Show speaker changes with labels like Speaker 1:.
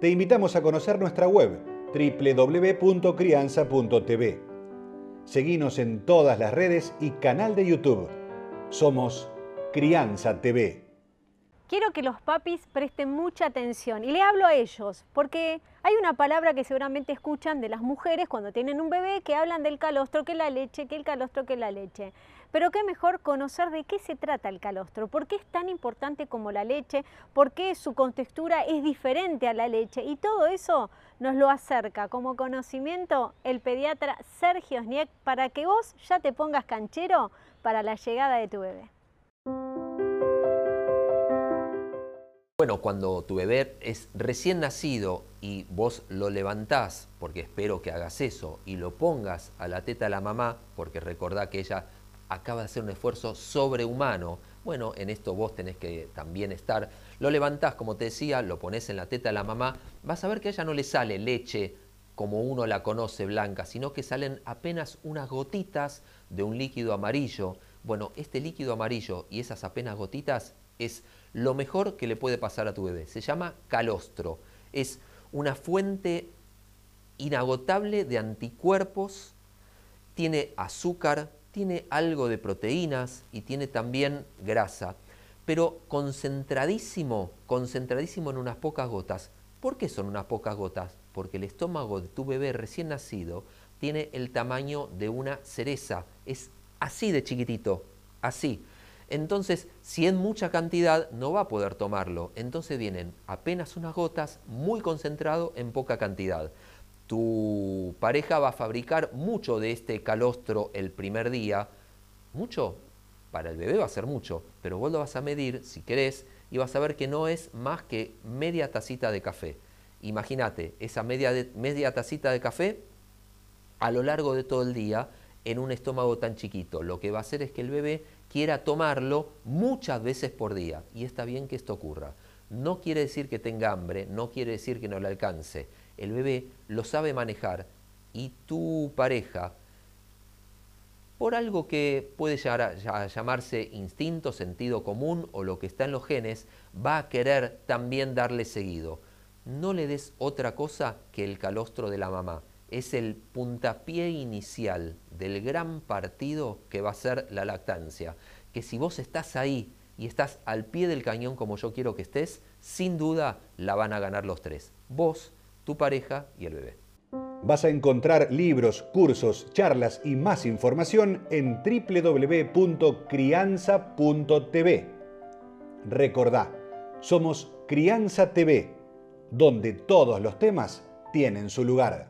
Speaker 1: Te invitamos a conocer nuestra web www.crianza.tv. Seguinos en todas las redes y canal de YouTube. Somos Crianza TV.
Speaker 2: Quiero que los papis presten mucha atención y le hablo a ellos, porque hay una palabra que seguramente escuchan de las mujeres cuando tienen un bebé que hablan del calostro, que la leche, que el calostro, que la leche. Pero qué mejor conocer de qué se trata el calostro, por qué es tan importante como la leche, por qué su contextura es diferente a la leche y todo eso nos lo acerca como conocimiento el pediatra Sergio Sniek para que vos ya te pongas canchero para la llegada de tu bebé.
Speaker 3: Bueno, cuando tu bebé es recién nacido y vos lo levantás, porque espero que hagas eso, y lo pongas a la teta de la mamá, porque recordá que ella acaba de hacer un esfuerzo sobrehumano, bueno, en esto vos tenés que también estar. Lo levantás, como te decía, lo pones en la teta de la mamá, vas a ver que a ella no le sale leche como uno la conoce blanca, sino que salen apenas unas gotitas de un líquido amarillo. Bueno, este líquido amarillo y esas apenas gotitas es lo mejor que le puede pasar a tu bebé. Se llama calostro. Es una fuente inagotable de anticuerpos, tiene azúcar, tiene algo de proteínas y tiene también grasa, pero concentradísimo, concentradísimo en unas pocas gotas. ¿Por qué son unas pocas gotas? Porque el estómago de tu bebé recién nacido tiene el tamaño de una cereza, es así de chiquitito, así. Entonces, si en mucha cantidad, no va a poder tomarlo. Entonces vienen apenas unas gotas, muy concentrado en poca cantidad. Tu pareja va a fabricar mucho de este calostro el primer día. Mucho, para el bebé va a ser mucho, pero vos lo vas a medir, si querés, y vas a ver que no es más que media tacita de café. Imagínate, esa media, media tacita de café a lo largo de todo el día en un estómago tan chiquito. Lo que va a hacer es que el bebé quiera tomarlo muchas veces por día. Y está bien que esto ocurra. No quiere decir que tenga hambre, no quiere decir que no le alcance. El bebé lo sabe manejar y tu pareja, por algo que puede llamarse instinto, sentido común o lo que está en los genes, va a querer también darle seguido. No le des otra cosa que el calostro de la mamá es el puntapié inicial del gran partido que va a ser la lactancia. Que si vos estás ahí y estás al pie del cañón como yo quiero que estés, sin duda la van a ganar los tres. Vos, tu pareja y el bebé.
Speaker 1: Vas a encontrar libros, cursos, charlas y más información en www.crianza.tv. Recordá, somos Crianza TV, donde todos los temas tienen su lugar.